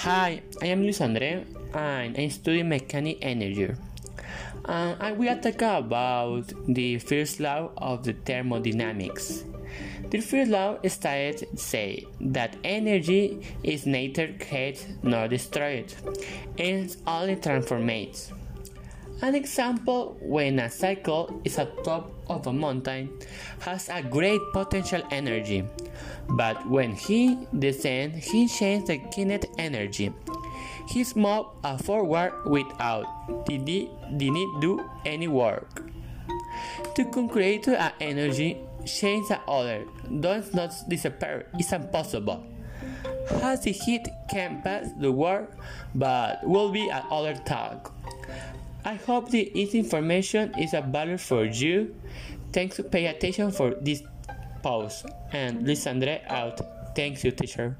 Hi, I am Luis Andre and I study mechanical energy. And we are talking about the first law of the thermodynamics. The first law states say that energy is neither created nor destroyed, it only transforms. An example when a cycle is at top of a mountain has a great potential energy, but when he descends, he changes the kinetic energy. He moves forward without the need do any work. To create an energy, change the other does not disappear. It's impossible. As the heat can pass the world, but will be another talk. I hope this information is a value for you. Thanks to pay attention for this pause. And Lisandre out. Thank you teacher.